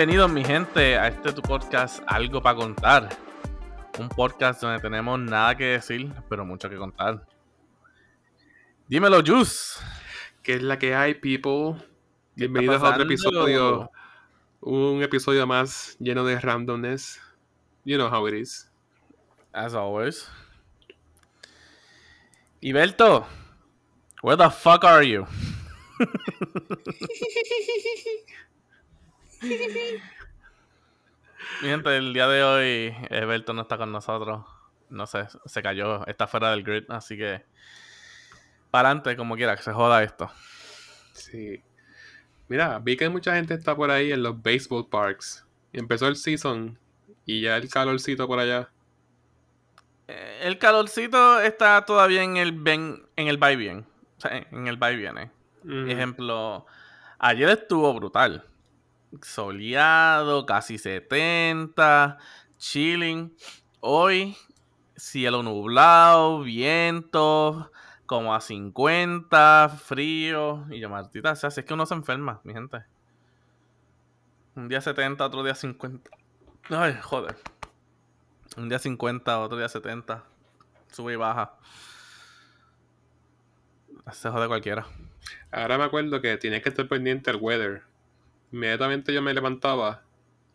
Bienvenidos mi gente a este tu podcast Algo para contar. Un podcast donde tenemos nada que decir, pero mucho que contar. Dímelo, Juice. ¿Qué es la que hay, people? Bienvenidos a otro episodio. Un episodio más lleno de randomness. You know how it is. As always. Iberto, where the fuck are you? Mi gente, el día de hoy, Alberto no está con nosotros. No sé, se cayó, está fuera del grid, así que. Para adelante, como quiera, que se joda esto. Sí. Mira, vi que mucha gente está por ahí en los baseball parks. empezó el season y ya el calorcito por allá. Eh, el calorcito está todavía en el en el va bien. O sea, en el va y viene. Ejemplo, ayer estuvo brutal soleado, casi 70, chilling. Hoy, cielo nublado, viento, como a 50, frío. Y yo, Martita, o sea, es que uno se enferma, mi gente. Un día 70, otro día 50. Ay, joder. Un día 50, otro día 70. Sube y baja. Se jode cualquiera. Ahora me acuerdo que tienes que estar pendiente del weather inmediatamente yo me levantaba,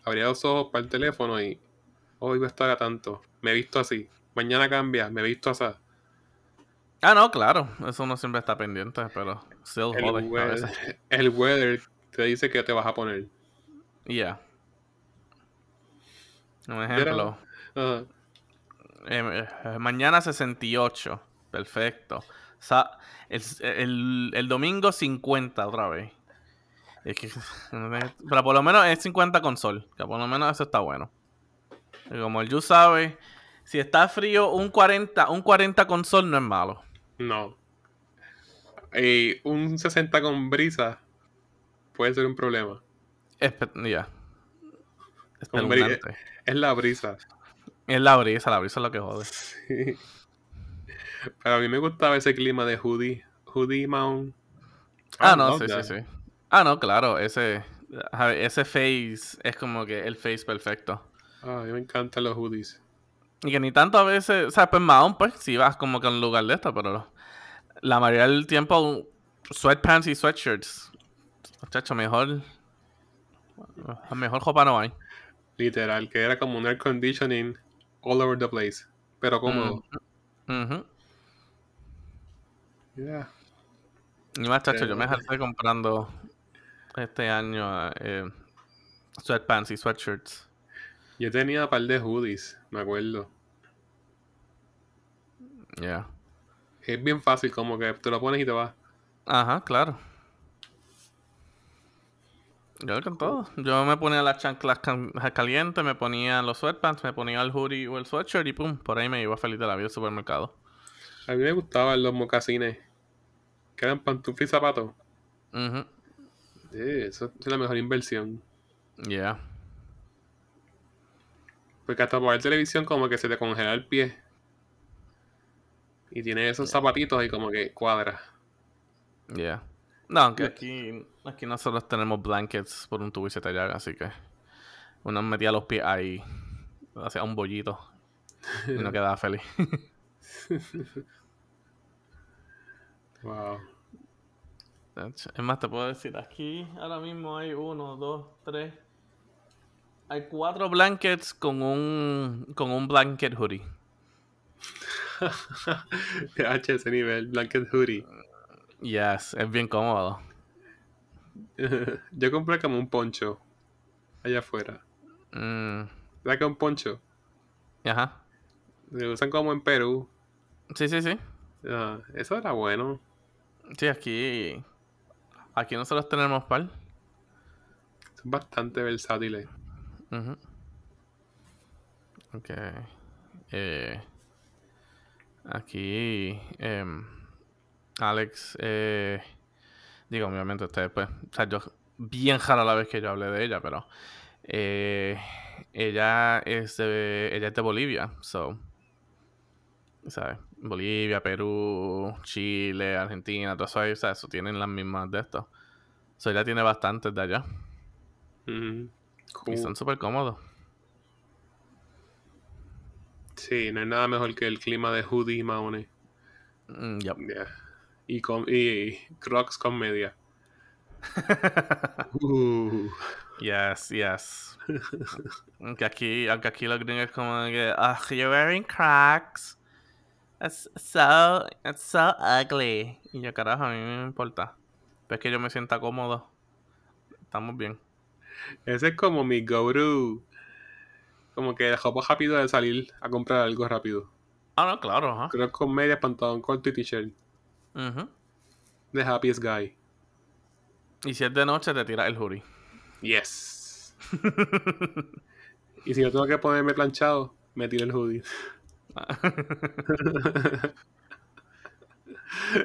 abría los ojos para el teléfono y hoy a estar a tanto. Me he visto así. Mañana cambia, me he visto así. Ah, no, claro. Eso no siempre está pendiente, pero still el weather, El weather te dice que te vas a poner. Ya. Un ejemplo. Eh, eh, mañana 68. Perfecto. el, el domingo 50 otra vez. Es que, pero por lo menos es 50 con sol. Que por lo menos eso está bueno. como el Yu sabe, si está frío, un 40, un 40 con sol no es malo. No. Y un 60 con brisa puede ser un problema. Ya. Es la brisa. Es la brisa, la brisa es lo que jode. Pero a mí me gustaba ese clima de hoodie. Hoodie Mount. Ah, no, sí, sí, sí. Ah, no, claro, ese, ese face es como que el face perfecto. Ah, a mí me encantan los hoodies. Y que ni tanto a veces, o sea, pues más pues si vas como que a un lugar de esto, pero la mayoría del tiempo sweatpants y sweatshirts. Muchacho, mejor. Mejor ropa no hay. Literal, que era como un air conditioning all over the place. Pero cómodo. Mm Y más, chacho, yo me estoy comprando este año eh, sweatpants y sweatshirts. Yo tenía un par de hoodies, me acuerdo. Ya. Es bien fácil, como que te lo pones y te vas. Ajá, claro. Yo con todo. Yo me ponía las chanclas calientes, me ponía los sweatpants, me ponía el hoodie o el sweatshirt y pum, por ahí me iba feliz de la vida al supermercado. A mí me gustaban los mocasines. Que eran pantuflas y zapatos. Ajá Sí, eso es la mejor inversión. Ya. Porque hasta por televisión como que se te congela el pie. Y tiene esos zapatitos y como que cuadra. Ya. No, aunque aquí, aquí nosotros tenemos blankets por un tubo y se te llaga, así que uno metía los pies ahí, hacía un bollito y no quedaba feliz. wow. Es más, te puedo decir, aquí ahora mismo hay uno, dos, tres. Hay cuatro blankets con un, con un blanket hoodie. H ese nivel, blanket hoodie. Yes, es bien cómodo. Yo compré como un poncho allá afuera. Mm. ¿Sabes que un poncho? Ajá. Se usan como en Perú. Sí, sí, sí. Ah, eso era bueno. Sí, aquí Aquí nosotros tenemos par. Son bastante versátiles. Ok. Eh, aquí, eh, Alex, eh, digo, obviamente ustedes, pues, o sea, yo, bien jara la vez que yo hablé de ella, pero eh, ella es de, ella es de Bolivia, so, ¿sabes? Bolivia, Perú, Chile, Argentina, todo eso ahí, o sea, eso tienen las mismas de esto. So ya tiene bastantes de allá. Y son súper cómodos. Sí, no hay nada mejor que el clima de hoodie y maones. Mm, yep. Y, con, y crocs con media. uh. Yes, yes. aunque aquí, aunque aquí los gringos como que, oh, you're wearing crocs. It's so, it's so ugly. Y yo, carajo, a mí no me importa. Pero es que yo me sienta cómodo. Estamos bien. Ese es como mi go-to. Como que el jopo rápido de salir a comprar algo rápido. Ah, no, claro. ¿eh? Creo que con media, pantalón corto y t-shirt. The happiest guy. Y si es de noche, te tiras el hoodie. Yes. y si yo tengo que ponerme planchado, me tiro el hoodie.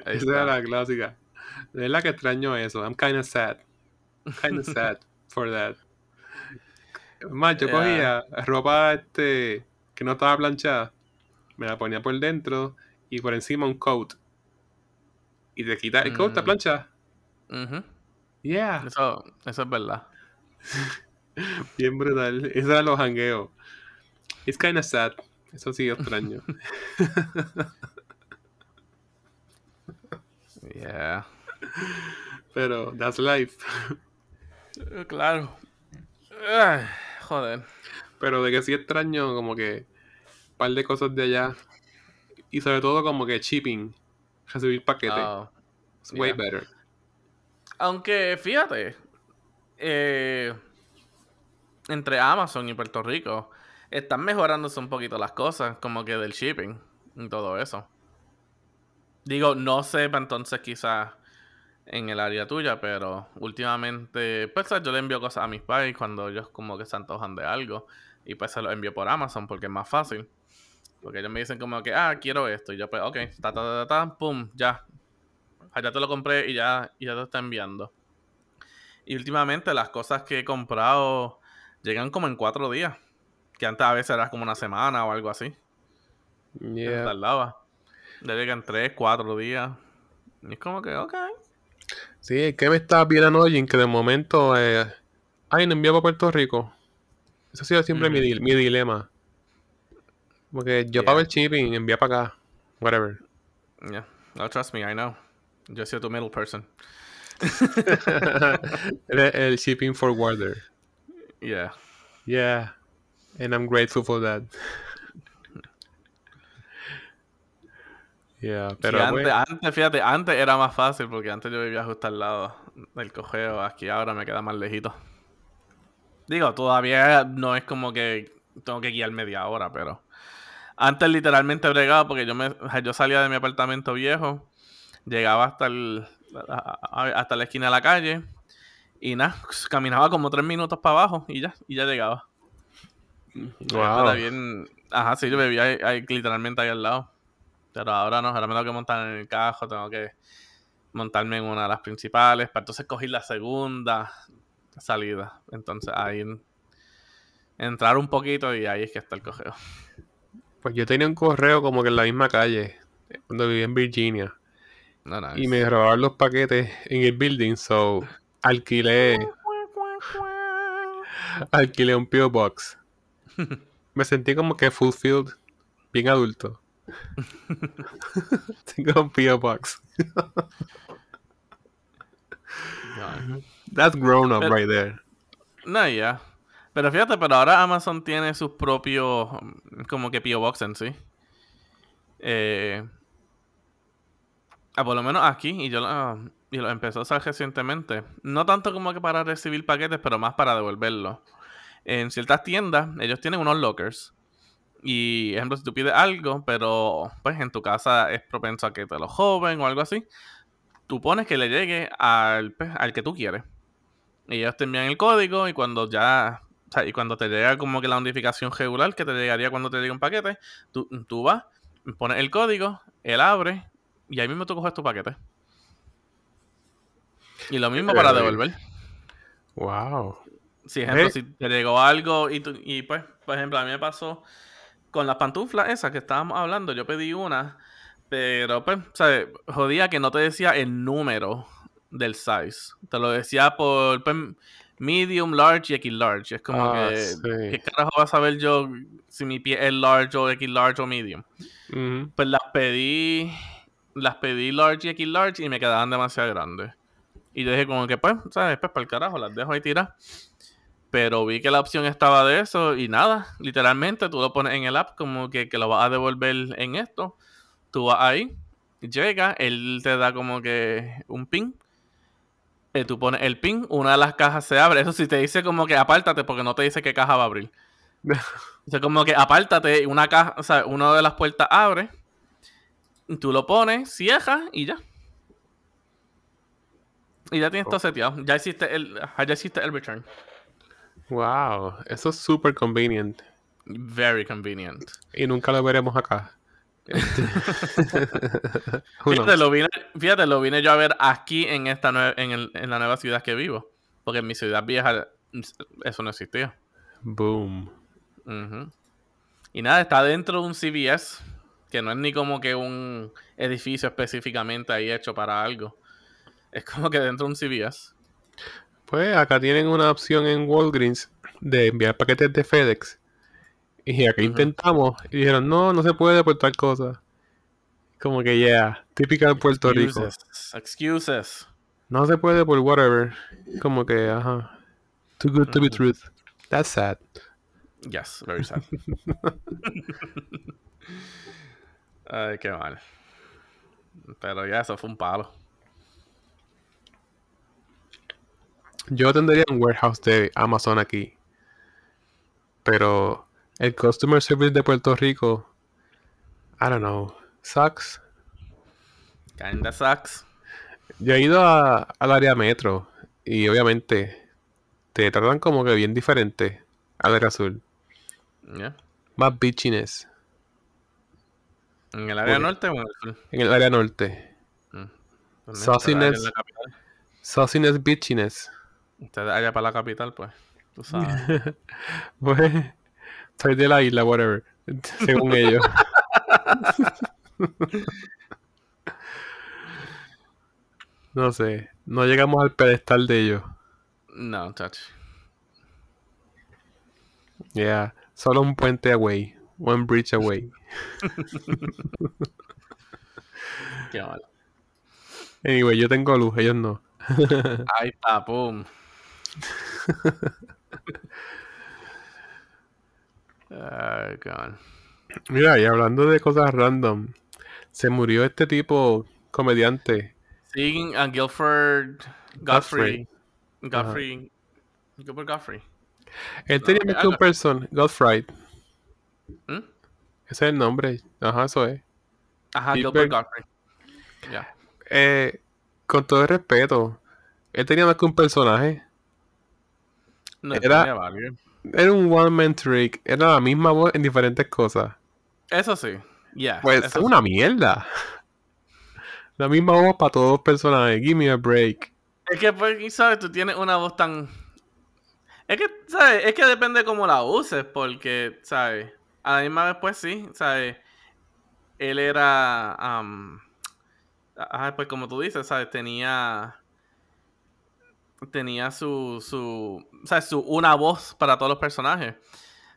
Esa es la clásica. De verdad que extraño eso. I'm kind of sad. kind of sad for that. Más, yo cogía ropa este que no estaba planchada, me la ponía por dentro y por encima un coat. Y te quita el coat, la mm. plancha. Yeah. Eso, eso es verdad. Bien brutal. Eso era los hangueos. It's kind of sad. Eso sí extraño. yeah. Pero that's life. Eh, claro. joder. Pero de que sí extraño como que un par de cosas de allá. Y sobre todo como que shipping. Recibir paquetes. Oh, way better. Aunque fíjate. Eh, entre Amazon y Puerto Rico están mejorándose un poquito las cosas, como que del shipping y todo eso. Digo, no sé, entonces quizás en el área tuya, pero últimamente, pues yo le envío cosas a mis pais cuando ellos como que se antojan de algo y pues se lo envío por Amazon porque es más fácil. Porque ellos me dicen como que, ah, quiero esto. Y yo pues, ok, ta, ta, ta, ta, pum, ya. Allá te lo compré y ya, y ya te está enviando. Y últimamente las cosas que he comprado llegan como en cuatro días. Que antes a veces era como una semana o algo así. Yeah. Tardaba. Ya llegan tres, cuatro días. Y es como que, ok. Sí, es que me está bien annoying que de momento. Eh, ay, no envío para Puerto Rico. Eso ha sido siempre mi, mi, dilema. Porque yo pago el shipping y envía para acá. Whatever. Yeah. No, trust me, I know. Yo soy tu middle person. el shipping forwarder. Yeah. Yeah. And I'm grateful for that. yeah, pero antes, fíjate, antes era más fácil porque antes yo vivía justo al lado del cogeo. Aquí ahora me queda más lejito. Digo, todavía no es como que tengo que guiar media hora, pero antes literalmente bregaba porque yo me yo salía de mi apartamento viejo, llegaba hasta el hasta la esquina de la calle y nada, caminaba como tres minutos para abajo y ya, y ya llegaba. Wow. bien. Ajá, sí, yo vivía ahí, literalmente ahí al lado. Pero ahora no, ahora me tengo que montar en el cajo, tengo que montarme en una de las principales, para entonces coger la segunda salida. Entonces ahí entrar un poquito y ahí es que está el correo. Pues yo tenía un correo como que en la misma calle, cuando vivía en Virginia. Y me robaron los paquetes en el building, so alquilé. alquilé un P.O. Box. Me sentí como que fulfilled, bien adulto. Tengo un P.O. Box. That's grown up right there. No, ya. Pero fíjate, pero ahora Amazon tiene sus propios, como que P.O. Box en sí. Eh, ah, por lo menos aquí, y yo y lo empezó a usar recientemente. No tanto como que para recibir paquetes, pero más para devolverlos. En ciertas tiendas, ellos tienen unos lockers. Y, ejemplo, si tú pides algo, pero pues en tu casa es propenso a que te lo joven o algo así, tú pones que le llegue al, pues, al que tú quieres. Y ellos te envían el código y cuando ya, o sea, y cuando te llega como que la notificación regular que te llegaría cuando te llegue un paquete, tú, tú vas, pones el código, él abre y ahí mismo tú coges tu paquete. Y lo mismo para devolver. Wow. Si, ejemplo, si te llegó algo y, y pues, por ejemplo, a mí me pasó con las pantuflas esas que estábamos hablando, yo pedí una, pero pues, ¿sabes? Jodía que no te decía el número del size. Te lo decía por, pues, medium, large y X large. Es como Ah, que, sí. ¿qué carajo vas a saber yo si mi pie es large o X large o medium? Pues las pedí, las pedí large y X large y me quedaban demasiado grandes. Y yo dije como que pues, ¿sabes? Pues para el carajo, las dejo ahí tirar. Pero vi que la opción estaba de eso y nada, literalmente tú lo pones en el app como que, que lo vas a devolver en esto. Tú vas ahí, llega, él te da como que un pin. eh, tú pones el pin, una de las cajas se abre. Eso sí te dice como que apártate porque no te dice qué caja va a abrir. O sea, como que apártate, una caja, o sea, una de las puertas abre. Tú lo pones, cierras y ya. Y ya tienes todo seteado. Ya hiciste el, ya hiciste el return. Wow, eso es súper convenient. Very convenient. Y nunca lo veremos acá. Este- Fíjate lo, vine, fíjate, lo vine yo a ver aquí en esta en, el- en la nueva ciudad que vivo. Porque en mi ciudad vieja eso no existía. Boom. Ujú. Y nada, está dentro de un CVS, que no es ni como que un edificio específicamente ahí hecho para algo. Es como que dentro de un CVS. Pues acá tienen una opción en Walgreens de enviar paquetes de FedEx. Y acá intentamos y dijeron, no, no se puede por tal cosa. Como que, yeah, típica de Puerto Rico. Excuses. No se puede por whatever. Como que, ajá. Too good to be truth. That's sad. Yes, very sad. Ay, qué mal. Pero ya, eso fue un palo. Yo tendría un warehouse de Amazon aquí. Pero el customer service de Puerto Rico, I don't know, sucks. Kinda sucks. Yo he ido a- al área metro y obviamente te tratan como que bien diferente al área azul. Yeah. Más bitchiness ¿En el área Oye. norte o en el sur? en el área norte. ¿Dónde? Sauciness. Sauciness bitchiness. Ustedes allá para la capital, pues. Tú sabes. Pues, soy de la isla, whatever. Según ellos. no sé. No llegamos al pedestal de ellos. no, touch. Yeah. Solo un puente away. One bridge away. Qué mal. Anyway, yo tengo luz, ellos no. Ay, papum. God. Mira, y hablando de cosas random, se murió este tipo comediante. A Guilford Godfrey. Godfrey. Gilbert Godfrey. Él tenía más que un person, Godfrey. ¿Mm? Ese es el nombre. Ajá, eso es. Ajá, Gilbert- Gilbert Godfrey. Ya. Eh, con todo el respeto, él tenía más que un personaje. No, Era-. Era un one man trick. Era la misma voz en diferentes cosas. Eso sí. Yeah. Pues es una mierda. La misma voz para todos los personajes. Give me a break. Es que, pues, ¿sabes? Tú tienes una voz tan... Es que, ¿sabes? Es que depende cómo la uses, porque, ¿sabes? A la misma vez, pues sí, ¿sabes? Él era... am, ajá, pues como tú dices, ¿sabes? Tenía... Tenía su, su... ¿Sabes? Su, una voz para todos los personajes.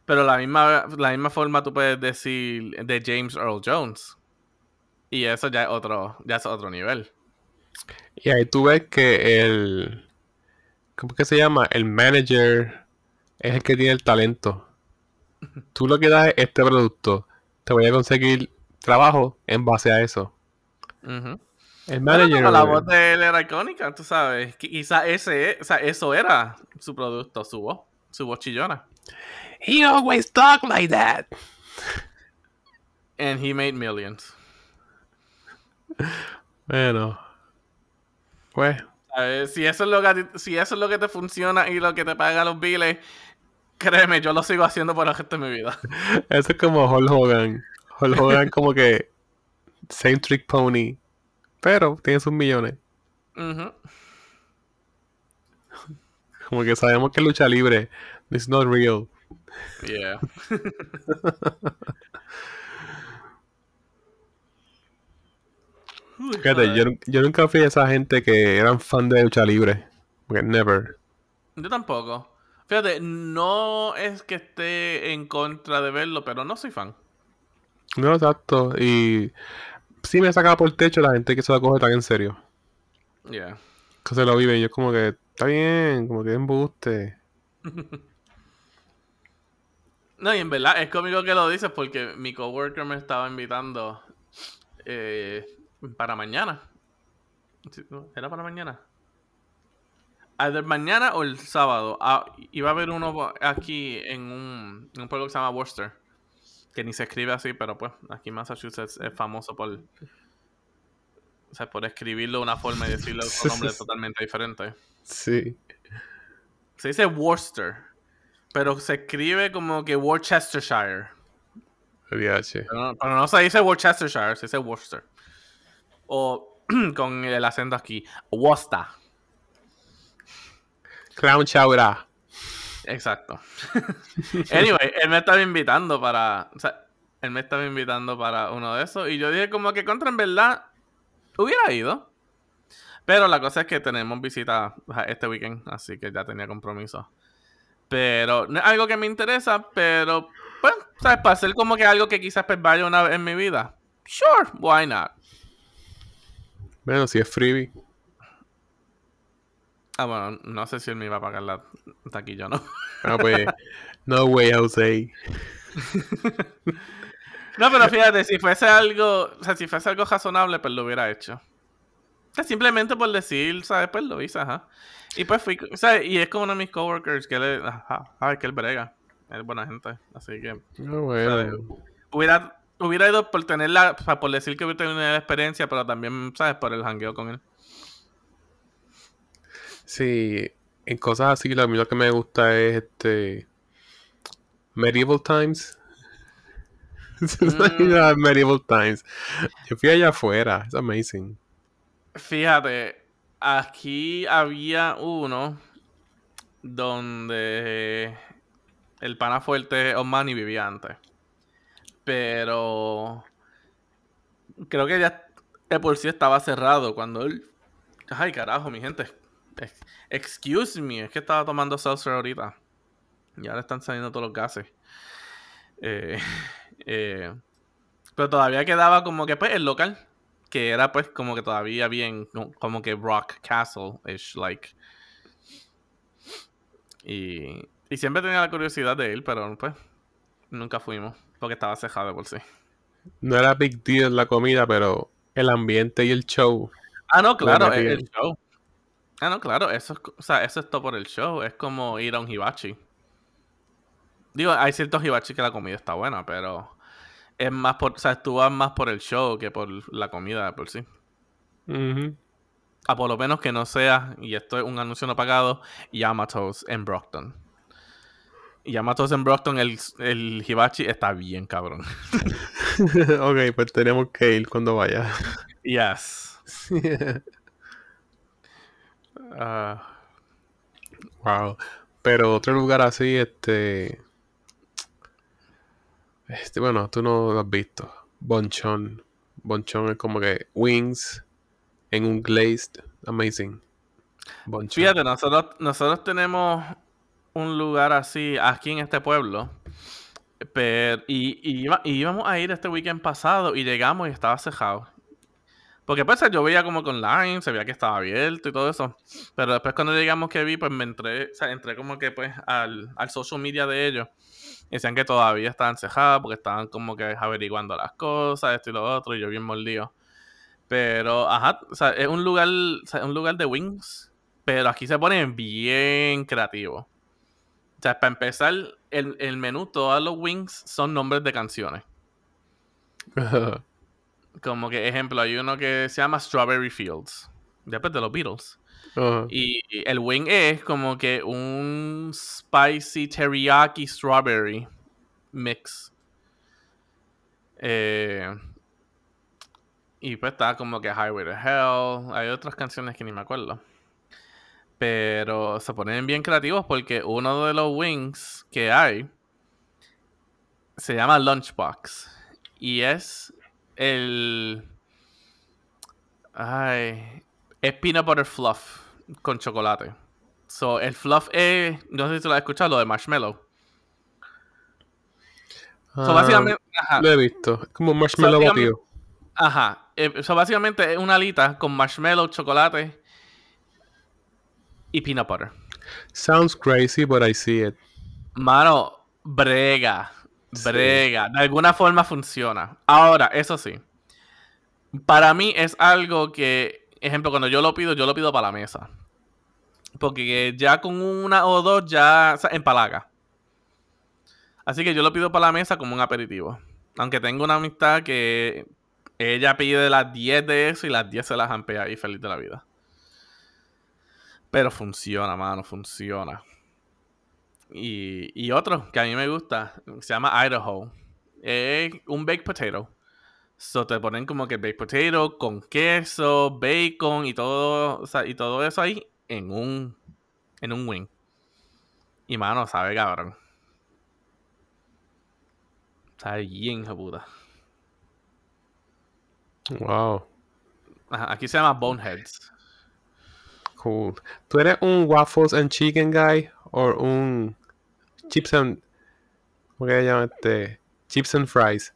Pero la misma, la misma forma tú puedes decir de James Earl Jones. Y eso ya es otro, ya es otro nivel. Y ahí tú ves que el. ¿Cómo que se llama? El manager es el que tiene el talento. Tú lo que das es este producto. Te voy a conseguir trabajo en base a eso. El manager. la voz de él era icónica, tú sabes. Qui- Quizá ese, o sea, eso era su producto, su voz, su voz chillona. He always talk like that. And he made millions. Bueno. Pues. Si eso es lo que ti- si eso es lo que te funciona y lo que te paga los biles, créeme, yo lo sigo haciendo por el resto de mi vida. Eso es como Hulk Hogan. Hulk Hogan como que same trick pony. Pero tiene sus millones. Ujú. Como que sabemos que lucha libre. It's not real. Yeah. Fíjate, yo nunca fui a esa gente que eran fan de lucha libre. Porque never. Yo tampoco. Fíjate, no es que esté en contra de verlo, pero no soy fan. No, exacto. Y sí me sacaba por el techo la gente que se lo coge tan en serio. Yeah. Que se lo vive y yo como que, está bien, como que embuste. no, y en verdad es cómico que lo dices porque mi coworker me estaba invitando eh, para mañana. ¿Era para mañana? Either mañana o el sábado. Ah, iba a haber uno aquí en un, en un pueblo que se llama Worcester. Que ni se escribe así, pero pues aquí Massachusetts es famoso por. O sea, por escribirlo de una forma y decirle un nombre totalmente diferente. Sí. Se dice Worcester. Pero se escribe como que Worcestershire. Pero no, pero no se dice Worcestershire, se dice Worcester. O con el acento aquí, Worcester. Clown Chaura. Exacto. anyway, él me estaba invitando para. O sea, él me estaba invitando para uno de esos. Y yo dije, como que contra en verdad hubiera ido. Pero la cosa es que tenemos visita este weekend, así que ya tenía compromiso. Pero no es algo que me interesa, pero, pues, ¿sabes? Para hacer como que algo que quizás pues, vaya una vez en mi vida. Sure, why not? Bueno, si es freebie. Ah, bueno, no sé si él me iba a pagar la taquilla, ¿no? Ah, pues, no way, Jose. no, pero fíjate, si fuese algo, o sea, si fuese algo razonable, pues lo hubiera hecho. O sea, simplemente por decir, ¿sabes? Pues lo hice, ajá. Y pues fui, o sea, y es como uno de mis coworkers que él, ajá, que él brega. Es buena gente, así que. No, bueno. hubiera, hubiera ido por tener la, o sea, por decir que hubiera tenido una experiencia, pero también, ¿sabes? Por el jangueo con él. Sí, en cosas así, lo, lo que me gusta es este. Medieval Times. Mm. Medieval Times. Yo fui allá afuera, es amazing. Fíjate, aquí había uno donde el pana fuerte Osmani vivía antes. Pero creo que ya de por sí estaba cerrado cuando él. Ay, carajo, mi gente. Excuse me, es que estaba tomando seltzer ahorita. Y ahora están saliendo todos los gases. Eh, eh, pero todavía quedaba como que pues el local. Que era pues como que todavía bien, como que Rock Castle-ish, like. Y, y siempre tenía la curiosidad de él, pero pues nunca fuimos. Porque estaba cejado por sí. No era big deal la comida, pero el ambiente y el show. Ah, no, claro, el show. Ah, no, claro, eso es, o sea, eso es todo por el show. Es como ir a un hibachi. Digo, hay ciertos hibachi que la comida está buena, pero es más por, o sea, tú vas más por el show que por la comida por sí. A por lo menos que no sea, y esto es un anuncio no pagado, Yamatos en Brockton. Yamatos en Brockton, el, el hibachi está bien cabrón. ok, pues tenemos que ir cuando vaya. Yes. Uh, wow. Pero otro lugar así, este. Este, bueno, tú no lo has visto. Bonchon. Bonchon es como que wings en un glazed. Amazing. Bonchon. Fíjate, nosotros, nosotros tenemos un lugar así aquí en este pueblo. Pero, y, y, y, íbamos a ir este weekend pasado y llegamos y estaba cejado. Porque pues yo veía como con online, se veía que estaba abierto y todo eso. Pero después cuando llegamos que vi, pues me entré, o sea, entré como que pues al, al social media de ellos. Decían que todavía estaban cejados porque estaban como que averiguando las cosas, esto y lo otro, y yo bien mordido. Pero, ajá, o sea, es un lugar, un lugar de wings, pero aquí se ponen bien creativos. O sea, para empezar, el, el menú, todos los wings son nombres de canciones. Como que, ejemplo, hay uno que se llama Strawberry Fields. Después de los Beatles. Y el wing es como que un spicy teriyaki strawberry mix. Eh, y pues está como que Highway to Hell. Hay otras canciones que ni me acuerdo. Pero se ponen bien creativos porque uno de los wings que hay se llama Lunchbox. Y es el. Ay. Es peanut butter fluff con chocolate. So, el fluff es, no sé si lo has escuchado, lo de marshmallow. so, ah, básicamente, Lo he visto. Es como un marshmallow so, Ajá. Eso eh, básicamente es una alita con marshmallow, chocolate y peanut butter. Sounds crazy, but I see it. Mano, brega. Brega. De alguna forma funciona. Ahora, eso sí. Para mí es algo que, ejemplo, cuando yo lo pido, yo lo pido para la mesa. Porque ya con una o dos ya empalaga. Así que yo lo pido para la mesa como un aperitivo. Aunque tengo una amistad que ella pide las 10 de eso y las 10 se las ampea y feliz de la vida. Pero funciona, mano, funciona. Y, y otro que a mí me gusta, se llama Idaho. Es un baked potato. So te ponen como que baked potato con queso, bacon y todo, y todo eso ahí en un en un wing. Y mano, sabe cabrón. Sabe bien, puta. Wow. aquí se llama Boneheads. Cool. ¿Tú eres un waffles and chicken guy o un chips and ¿cómo que se llama este? Chips and fries.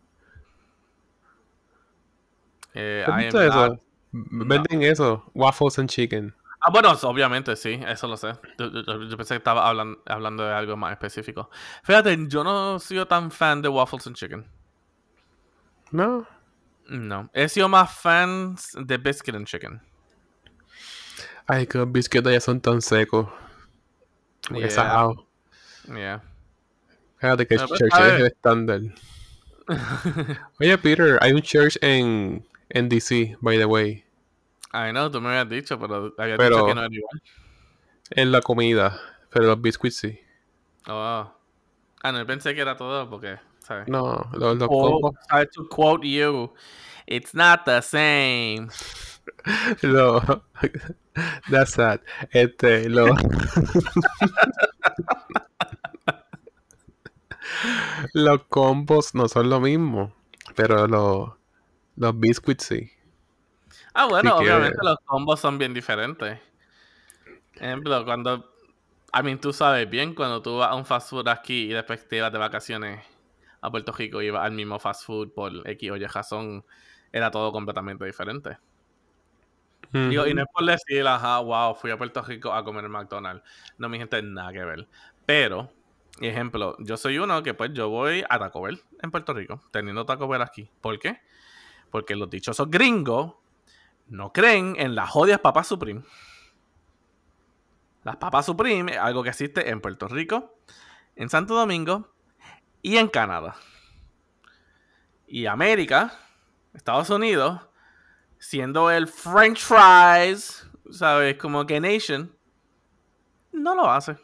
Eh, eso? Venden eso, waffles and chicken. Ah, bueno, obviamente sí, eso lo sé. Yo, pensé que estaba hablando, hablando de algo más específico. Fíjate, yo no soy tan fan de waffles and chicken. No. No. He sido más fan de biscuit and chicken. Ay, que los biscuits ya son tan secos. Como yeah. Yeah. Fíjate que pues, church es estándar. Oye, Peter, hay un church en, en DC, by the way. Ay, no, tú me habías dicho, pero habías dicho que no era igual. En la comida, pero los biscuits sí. Oh. Ah, no, pensé que era todo porque, ¿sabes? No, los, los combos. I to quote you, it's not the same. no, that's sad. Este, lo... los combos no son lo mismo, pero los, los biscuits sí. Ah, bueno, obviamente los combos son bien diferentes. Ejemplo, cuando. I mean, tú sabes bien, cuando tú vas a un fast food aquí y después te vas de vacaciones a Puerto Rico y vas al mismo fast food por X o Y razón, era todo completamente diferente. y no es por decir, ajá, wow, fui a Puerto Rico a comer en McDonald's. No, mi gente, nada que ver. Pero, ejemplo, yo soy uno que pues yo voy a Taco Bell en Puerto Rico, teniendo Taco Bell aquí. ¿Por qué? Porque los dichosos gringos no creen en las jodias papas Supreme. Las papas Supreme es algo que existe en Puerto Rico, en Santo Domingo y en Canadá. Y América, Estados Unidos, siendo el French fries, ¿sabes? Como que Nation, no lo hace.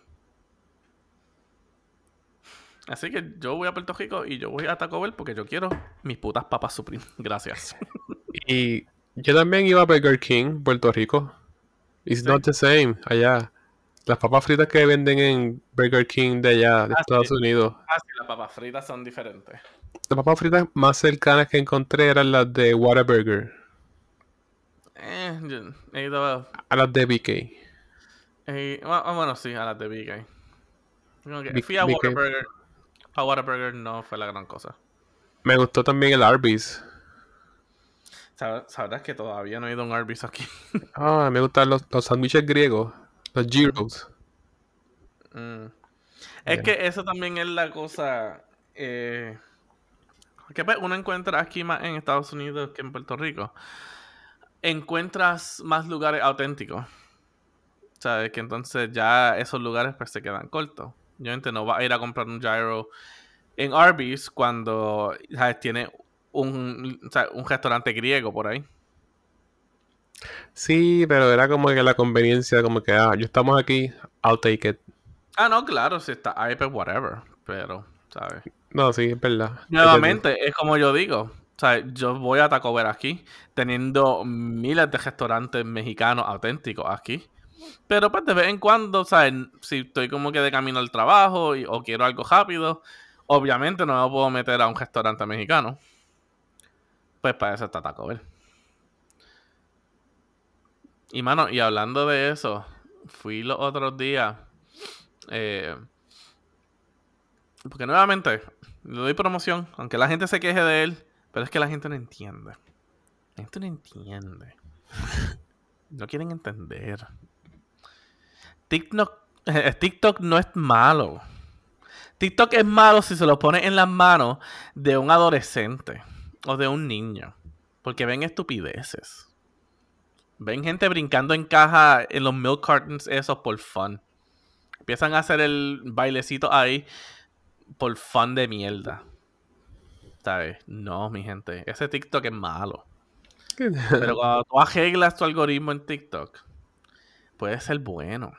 Así que yo voy a Puerto Rico y yo voy a Taco Bell porque yo quiero mis putas papas Supreme. Gracias. Y yo también iba a Burger King, Puerto Rico. It's not the same allá. Las papas fritas que venden en Burger King de allá, de ah, Estados Unidos. Ah, sí, las papas fritas son diferentes. Las papas fritas más cercanas que encontré eran las de Whataburger. Eh, he ido a... a las de BK. Eh, bueno, sí, a las de BK. fui a Whataburger. A Whataburger no fue la gran cosa. Me gustó también el Arby's. Sabrás que todavía no he ido a un Arby's aquí. ah, me gustan los, los sándwiches griegos, los gyros. Mm. Es que eso también es la cosa eh, que pues, uno encuentra aquí más en Estados Unidos que en Puerto Rico. Encuentras más lugares auténticos. ¿Sabes? Que entonces ya esos lugares pues se quedan cortos. Yo no va a ir a comprar un gyro en Arby's cuando ¿sabes? tiene un, un restaurante griego por ahí. Sí, pero era como que la conveniencia, como que, ah, yo estamos aquí, I'll take it. Ah, no, claro, si está ahí, pues whatever, pero, ¿sabes? No, sí, es verdad. Nuevamente, es como yo digo, ¿sabes? Yo voy a Taco Bell aquí, teniendo miles de restaurantes mexicanos auténticos aquí. Pero pues de vez en cuando, ¿sabes? Si estoy como que de camino al trabajo y, o quiero algo rápido, obviamente no me puedo meter a un restaurante mexicano. Pues para eso está Taco Bell. Y mano, y hablando de eso, fui los otros días. Eh, porque nuevamente, le doy promoción, aunque la gente se queje de él, pero es que la gente no entiende. La gente no entiende. No quieren entender. TikTok, TikTok no es malo. TikTok es malo si se lo pone en las manos de un adolescente o de un niño. Porque ven estupideces. Ven gente brincando en caja en los milk cartons esos por fun. Empiezan a hacer el bailecito ahí por fun de mierda. ¿Sabes? No, mi gente. Ese TikTok es malo. Pero cuando tú arreglas tu algoritmo en TikTok, puede ser bueno.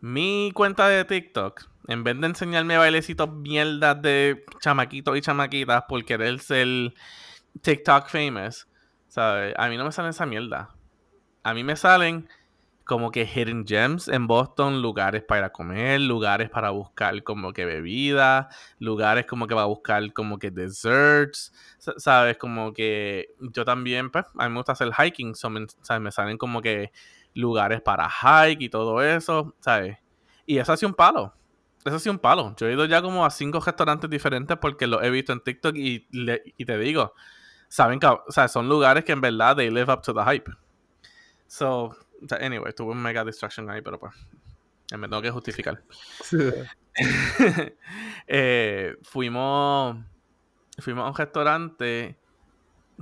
Mi cuenta de TikTok, en vez de enseñarme bailecitos mierdas de chamaquitos y chamaquitas por querer ser TikTok famous, ¿sabes? A mí no me sale esa mierda. A mí me salen como que hidden gems en Boston, lugares para comer, lugares para buscar como que bebida, lugares como que va a buscar como que desserts, sabes, como que yo también, pues, a mí me gusta hacer hiking, so me, salen como que lugares para hike y todo eso, ¿sabes? Y eso ha sido un palo. Eso ha sido un palo. Yo he ido ya como a cinco restaurantes diferentes porque lo he visto en TikTok y, y te digo, saben o sea, son lugares que en verdad they live up to the hype. So, anyway, tuve un mega distraction ahí, pero pues me tengo que justificar. Eh, fuimos, fuimos a un restaurante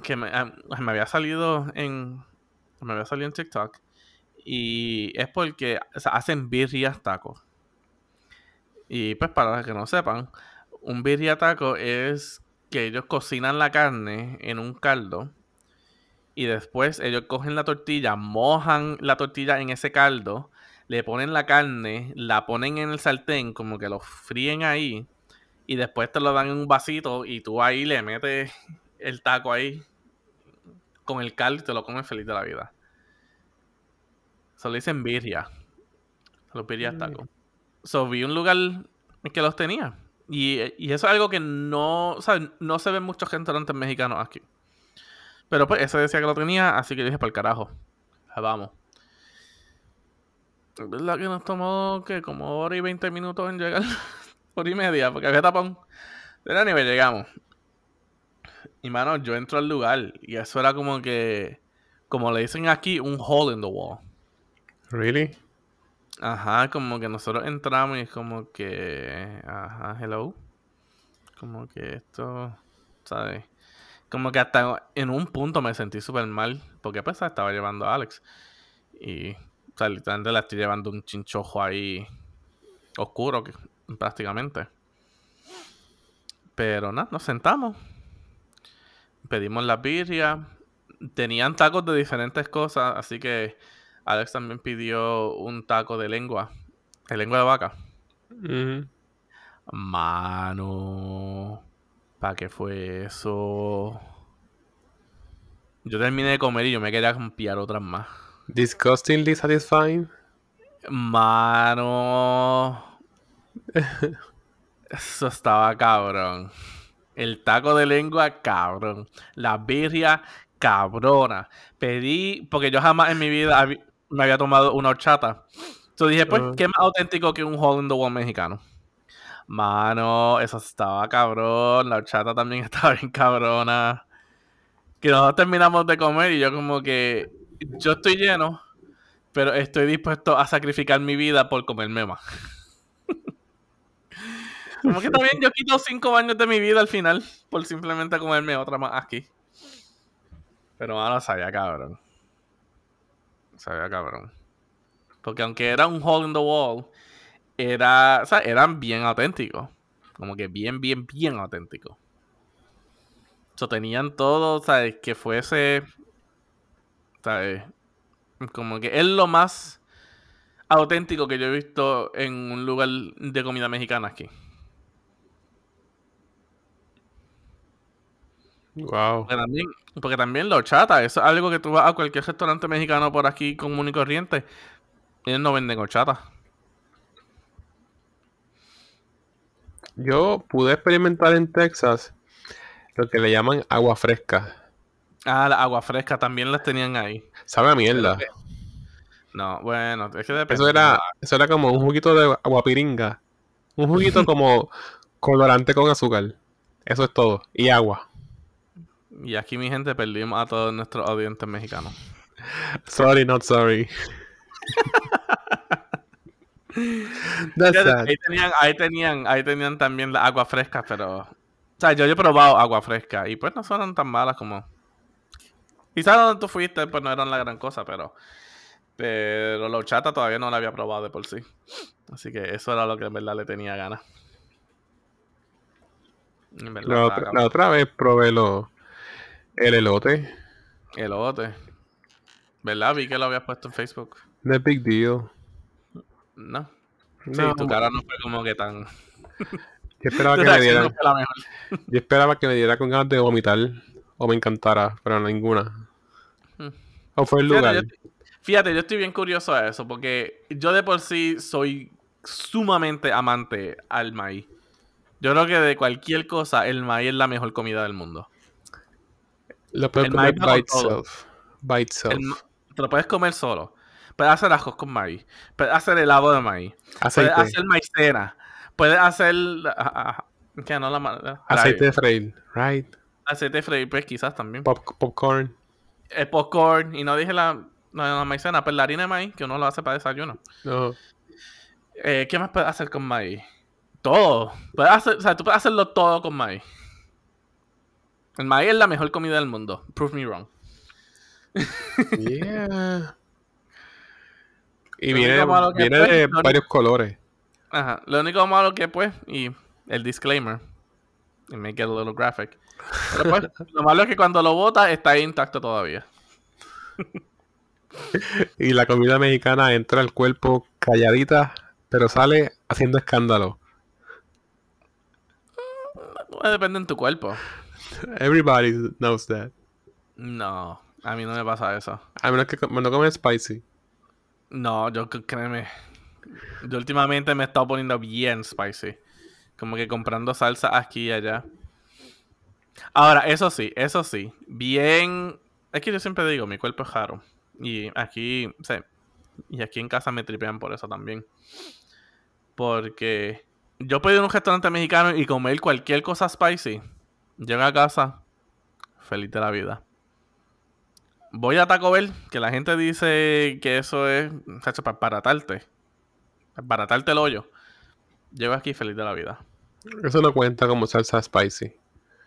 que me, ah, me, había salido en me había salido en TikTok y es porque hacen birrias tacos. Y pues para los que no sepan, un birria taco es que ellos cocinan la carne en un caldo y después ellos cogen la tortilla, mojan la tortilla en ese caldo, le ponen la carne, la ponen en el sartén, como que lo fríen ahí, y después te lo dan en un vasito y tú ahí le metes el taco ahí con el caldo y te lo comes feliz de la vida. Se lo dicen birria. Los birrias mm. tacos. So vi un lugar que los tenía. Y, eso es algo que no, no se ve en muchos restaurantes mexicanos aquí. Pero pues ese decía que lo tenía, así que dije, para el carajo. Vamos. Es verdad que nos tomó, que Como hora y 20 minutos en llegar. hora y media, porque había tapón. Pero nivel llegamos. Y mano, yo entro al lugar y eso era como que, como le dicen aquí, un hole in the wall. ¿Really? Ajá, como que nosotros entramos y es como que, ajá, hello. Como que esto, ¿sabes? Como que hasta en un punto me sentí súper mal, porque pues estaba llevando a Alex. Y, o sea, literalmente la estoy llevando un chinchojo ahí oscuro, prácticamente. Pero nada, nos sentamos. Pedimos la birria. Tenían tacos de diferentes cosas, así que Alex también pidió un taco de lengua. De lengua de vaca. Mano. ¿Para qué fue eso? Yo terminé de comer y yo me quería pillar otras más. Disgustingly satisfying. Mano. Eso estaba cabrón. El taco de lengua, cabrón. La birria, cabrona. Pedí, porque yo jamás en mi vida me había tomado una horchata. Entonces dije, pues, ah. ¿qué más auténtico que un hole in the wall mexicano? Mano, eso estaba cabrón. La horchata también estaba bien cabrona. Que nosotros terminamos de comer y yo como que yo estoy lleno, pero estoy dispuesto a sacrificar mi vida por comerme más. como que también yo quito cinco años de mi vida al final por simplemente comerme otra más aquí. Pero mano, sabía cabrón. Sabía cabrón. Porque aunque era un hole in the wall, era, o sea, eran bien auténticos. Como que bien, bien, bien auténticos. O sea, tenían todo, ¿sabes? Que fuese, ¿sabes? Como que es lo más auténtico que yo he visto en un lugar de comida mexicana aquí. Wow. Porque también, porque también lo chata, eso es algo que tú vas a cualquier restaurante mexicano por aquí común y corriente. Ellos no venden horchata. Yo pude experimentar en Texas lo que le llaman agua fresca. Ah, la agua fresca también las tenían ahí. Sabe a mierda. No, bueno, es que depende. Eso era, eso era como un juguito de aguapiringa. Un juguito como colorante con azúcar. Eso es todo. Y agua. Y aquí, mi gente, perdimos a todos nuestros audientes mexicanos. Sorry, not sorry. ahí, tenían, ahí, tenían, ahí tenían también la agua fresca, pero... O sea, yo, he probado agua fresca y pues no son tan malas como... Quizás donde tú fuiste pues no eran la gran cosa, pero... Pero la chata todavía no la había probado de por sí. Así que eso era lo que en verdad le tenía ganas. La, otra, vez probé lo, el elote. Elote. ¿Verdad? Vi que lo habías puesto en Facebook. No big deal. No. Sí, tu cara no fue como que tan. Yo esperaba que me diera. Yo esperaba que me diera con ganas de vomitar o me encantara, pero ninguna. Hmm. ¿O fue el lugar? Fíjate, yo estoy bien curioso a eso, porque yo de por sí soy sumamente amante al maíz. Yo creo que de cualquier cosa, el maíz es la mejor comida del mundo. Lo puedes comer by itself. By itself. te lo puedes comer solo. Puedes hacer ajos con maíz. Puedes hacer helado de maíz. Aceite. Puedes hacer maicena. Puedes hacer. ¿Qué no la Aceite de freír, right? Aceite de freír, pues quizás también. popcorn. El popcorn. Y no dije la la maicena, pues la harina de maíz, que uno lo hace para desayuno. No. Eh, ¿Qué más puedes hacer con maíz? Todo. Puedes hacer, o sea, tú puedes hacerlo todo con maíz. El maíz es la mejor comida del mundo. Prove me wrong. Yeah. Y viene, viene de varios colores. Ajá. Lo único malo que pues, y el disclaimer, y make it a little graphic. Pero pues, lo malo es que cuando lo botas está intacto todavía. y la comida mexicana entra al cuerpo calladita, pero sale haciendo escándalo. Mm, depende en tu cuerpo. Everybody knows that. No, a mí no me pasa eso. A menos que no comes spicy. No, yo créeme. Yo últimamente me he estado poniendo bien spicy. Como que comprando salsa aquí y allá. Ahora, eso sí, eso sí. Bien. Es que yo siempre digo, mi cuerpo es raro. Y aquí, sí, y aquí en casa me tripean por eso también. Porque yo ir a un restaurante mexicano y comer cualquier cosa spicy. Llego a casa, feliz de la vida. Voy a Taco Bell, que la gente dice que eso es, hecho para baratarte. Baratarte el hoyo. Llego aquí feliz de la vida. Eso no cuenta como salsa spicy.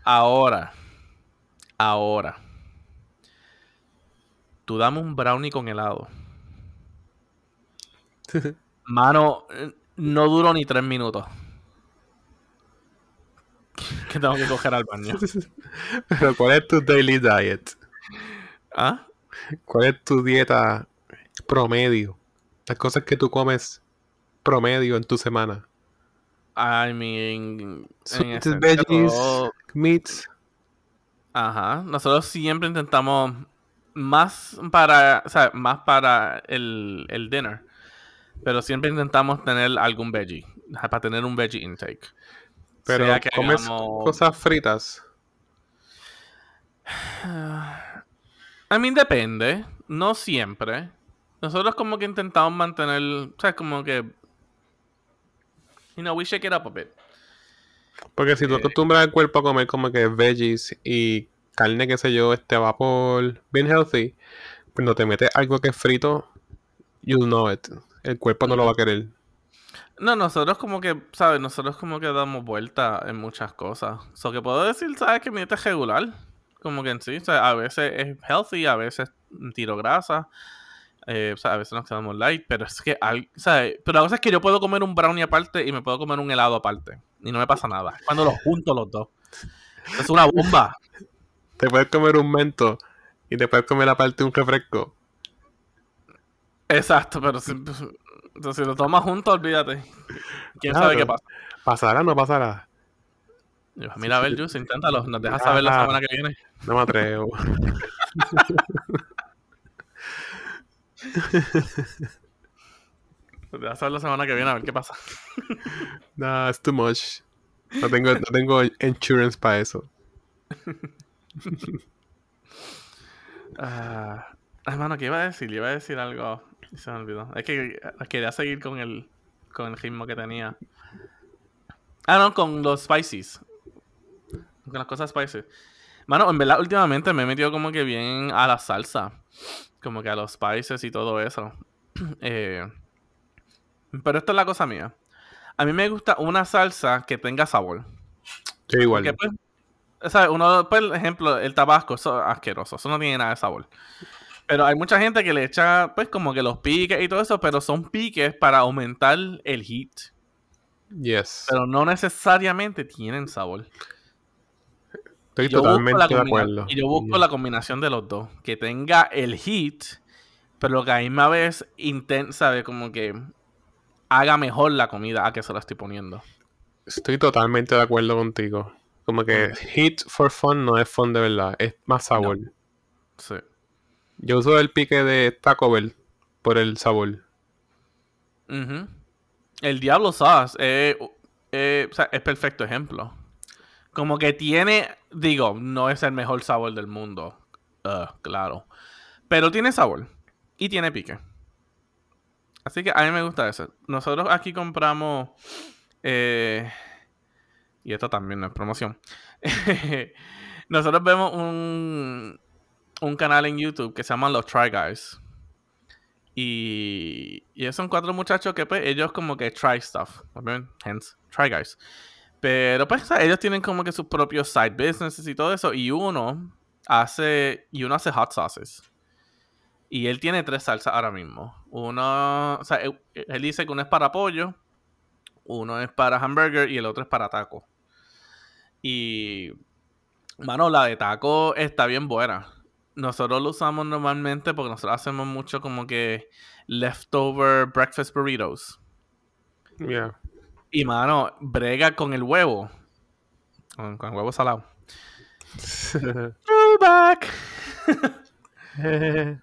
Ahora. Ahora tú dame un brownie con helado. Mano, no duró ni tres minutos. que tengo que coger al baño. Pero ¿cuál es tu daily diet? ¿Ah? ¿Cuál es tu dieta promedio? Las cosas que tú comes promedio en tu semana. I mean, veggies, meats. Ajá. Nosotros siempre intentamos más para, o sea, más para el, el dinner. Pero siempre intentamos tener algún veggie, para tener un veggie intake. Pero comes cosas fritas. A mí depende, no siempre. Nosotros como que intentamos mantener, o sea, como que you know, we shake it up a bit. Porque si tú eh, acostumbras al cuerpo a comer como que veggies y carne, qué sé yo, este vapor, bien healthy, cuando te metes algo que es frito, you'll know it. El cuerpo no lo va a querer. No, nosotros como que, ¿sabes? Nosotros como que damos vuelta en muchas cosas. So que puedo decir, ¿sabes? Que mi dieta es regular. Como que en sí, o sea, a veces es healthy, a veces tiro grasa. Eh, o sea, a veces nos quedamos light, pero es que, ¿sabes? Pero a veces es que yo puedo comer un brownie aparte y me puedo comer un helado aparte. Y no me pasa nada. Cuando los junto los dos. Es una bomba. Te puedes comer un mento y te puedes comer aparte un refresco. Exacto, pero si, si lo tomas junto, olvídate. ¿Quién sabe qué pasa? ¿Pasará o no pasará? Mira, a ver, Jus, inténtalo. Nos dejas saber la semana que viene. No me atrevo. Nos dejas saber la semana que viene a ver qué pasa. no, es too much. No tengo, no tengo insurance para eso. Ah, hermano, ¿qué iba a decir? Iba a decir algo. Se me olvidó. Es que quería seguir con el, con el ritmo que tenía. Ah, no, con los spices. Con las cosas spices. Mano, en verdad, últimamente me he metido como que bien a la salsa. Como que a los spices y todo eso. Eh, pero esta es la cosa mía. A mí me gusta una salsa que tenga sabor. Sí, igual. Porque, pues, ¿sabes? Uno, por ejemplo, el tabasco, eso es asqueroso. Eso no tiene nada de sabor. Pero hay mucha gente que le echa, pues, como que los piques y todo eso, pero son piques para aumentar el heat. Yes. Pero no necesariamente tienen sabor. Estoy Yo totalmente de acuerdo. Y yo busco la combinación de los dos. Que tenga el heat, pero que a la misma vez inten- ¿sabe? Como que haga mejor la comida a que se la estoy poniendo. Estoy totalmente de acuerdo contigo. Como que hit for fun no es fun de verdad, es más sabor. Sí. Yo uso el pique de Taco Bell por el sabor. Ujú. El Diablo Sauce es, eh, o sea, es perfecto ejemplo. Como que tiene, digo, no es el mejor sabor del mundo. Ah, claro. Pero tiene sabor. Y tiene pique. Así que a mí me gusta eso. Nosotros aquí compramos. eh, y esto también no es promoción. Nosotros vemos un, un canal en YouTube que se llama Los Try Guys. Y, y son cuatro muchachos que pues ellos como que try stuff. Hence, Try Guys. Pero pues ellos tienen como que sus propios side businesses y todo eso. Y uno hace. Y uno hace hot sauces. Y él tiene tres salsas ahora mismo. Uno. O sea, él, él dice que uno es para pollo. Uno es para hamburger y el otro es para taco. Y. Mano, la de taco está bien buena. Nosotros lo usamos normalmente porque nosotros hacemos mucho como que leftover breakfast burritos. Yeah. Y mano, brega con el huevo. Con, con el huevo salado. Throwback.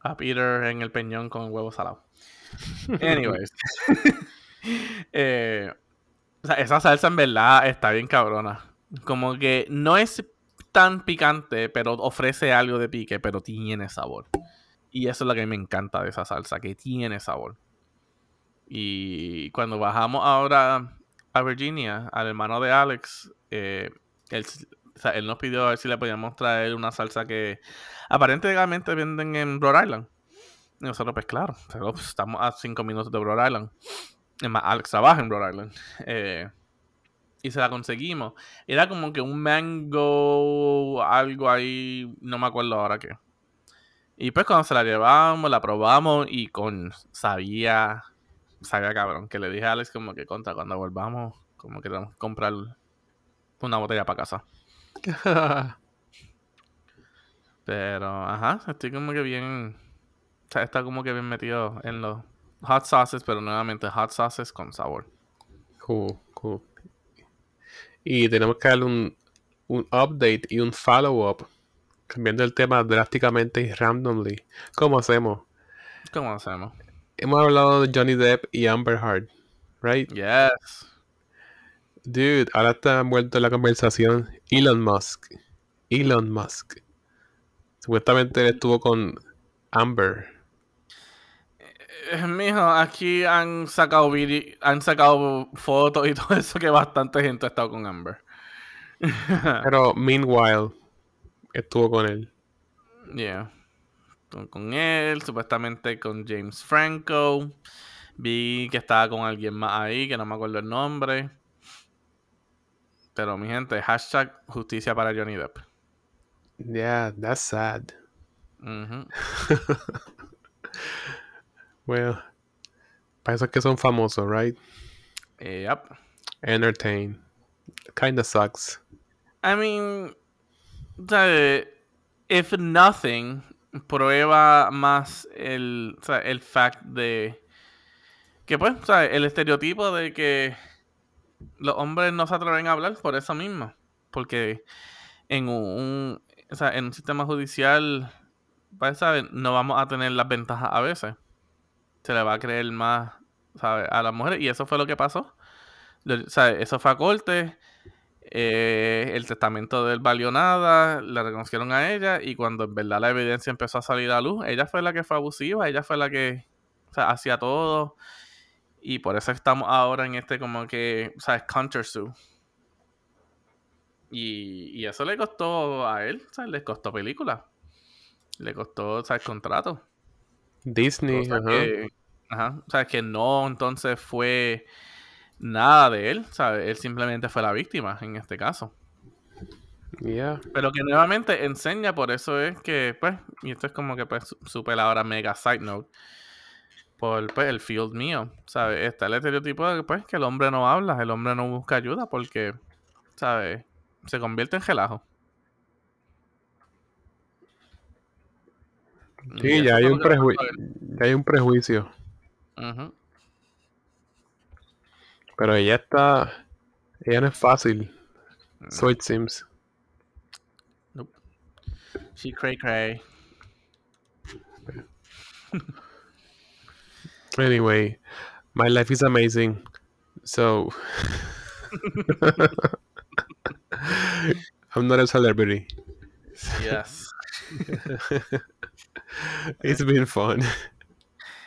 A Peter en el peñón con el huevo salado. Anyways. Eh, o sea, esa salsa en verdad está bien cabrona. Como que no es tan picante, pero ofrece algo de pique, pero tiene sabor. Y eso es lo que me encanta de esa salsa, que tiene sabor. Y cuando bajamos ahora a Virginia, al hermano de Alex, eh, él, nos pidió a ver si le podíamos traer una salsa que aparentemente venden en Rhode Island. Y nosotros, pues claro, pues, estamos a 5 minutos de Rhode Island. Es más, Alex trabaja en Rhode Island. Eh, y se la conseguimos. Era como que un mango, algo ahí, no me acuerdo ahora qué. Y pues cuando se la llevamos, la probamos y con sabía, sabía cabrón, que le dije a Alex como que contra cuando volvamos, como que tenemos que comprar una botella para casa. Pero, ajá, estoy como que bien, o sea, está como que bien metido en los hot sauces, pero nuevamente hot sauces con sabor. Cool, cool. Y tenemos que darle un, un update y un follow-up. Cambiando el tema drásticamente y randomly. ¿Cómo hacemos? ¿Cómo hacemos? Hemos hablado de Johnny Depp y Amber Heard, right? Yes. Dude, ahora está envuelto en la conversación Elon Musk. Elon Musk. Supuestamente él estuvo con Amber. Eh, Mijo, aquí han sacado vide- han sacado fotos y todo eso que bastante gente ha estado con Amber. Pero meanwhile, estuvo con él. Yeah. Con, con él, supuestamente con James Franco. Vi que estaba con alguien más ahí, que no me acuerdo el nombre. Pero mi gente, hashtag justicia para Johnny Depp. Yeah, that's sad. Ujú. Well, para que son famosos, right? Eh, yep. Entertain. Kinda sucks. I mean, if nothing, prueba más el, o sea, el fact de que pues, el estereotipo de que los hombres no se atreven a hablar por eso mismo. Porque en un, o sea, en un sistema judicial, pues, no vamos a tener las ventajas a veces. Se le va a creer más ¿sabe? a las mujeres. Y eso fue lo que pasó. Lo- ¿sabe? Eso fue a corte. Eh, el testamento de él valió nada. Le reconocieron a ella. Y cuando en verdad la evidencia empezó a salir a luz, ella fue la que fue abusiva. Ella fue la que o sea, hacía todo. Y por eso estamos ahora en este como que, ¿sabes? Counter Y, y eso le costó a él, ¿sabes? Le costó película. Le costó, ¿sabes? Contrato. Disney, ajá. Que, ajá. O sea, que no entonces fue nada de él, ¿sabes? Él simplemente fue la víctima en este caso. Yeah. Pero que nuevamente enseña, por eso es que, pues, y esto es como que, pues, super ahora mega side note por pues, el field mío, ¿sabes? Está el estereotipo de pues, que el hombre no habla, el hombre no busca ayuda porque, ¿sabes? Se convierte en gelajo. Sí, ya hay, un ya hay un prejuicio. Pero ella está. Ella no es fácil. Mm. So it seems. Nope. She cray cray. Anyway, my life is amazing. So I'm not a celebrity. Yes. It's been fun.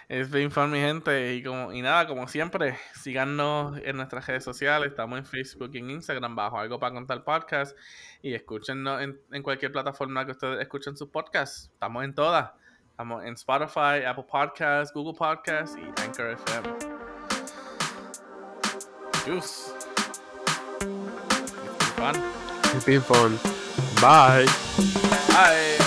It's been fun, mi gente. Y, como, y nada, como siempre, síganos en nuestras redes sociales. Estamos en Facebook y en Instagram bajo Algo para Contar Podcast. Y escúchenos en, en cualquier plataforma que ustedes escuchen sus podcasts. Estamos en todas. Estamos en Spotify, Apple Podcasts, Google Podcasts y Anchor FM. Juice. It's been fun. It's been fun. Bye. Bye.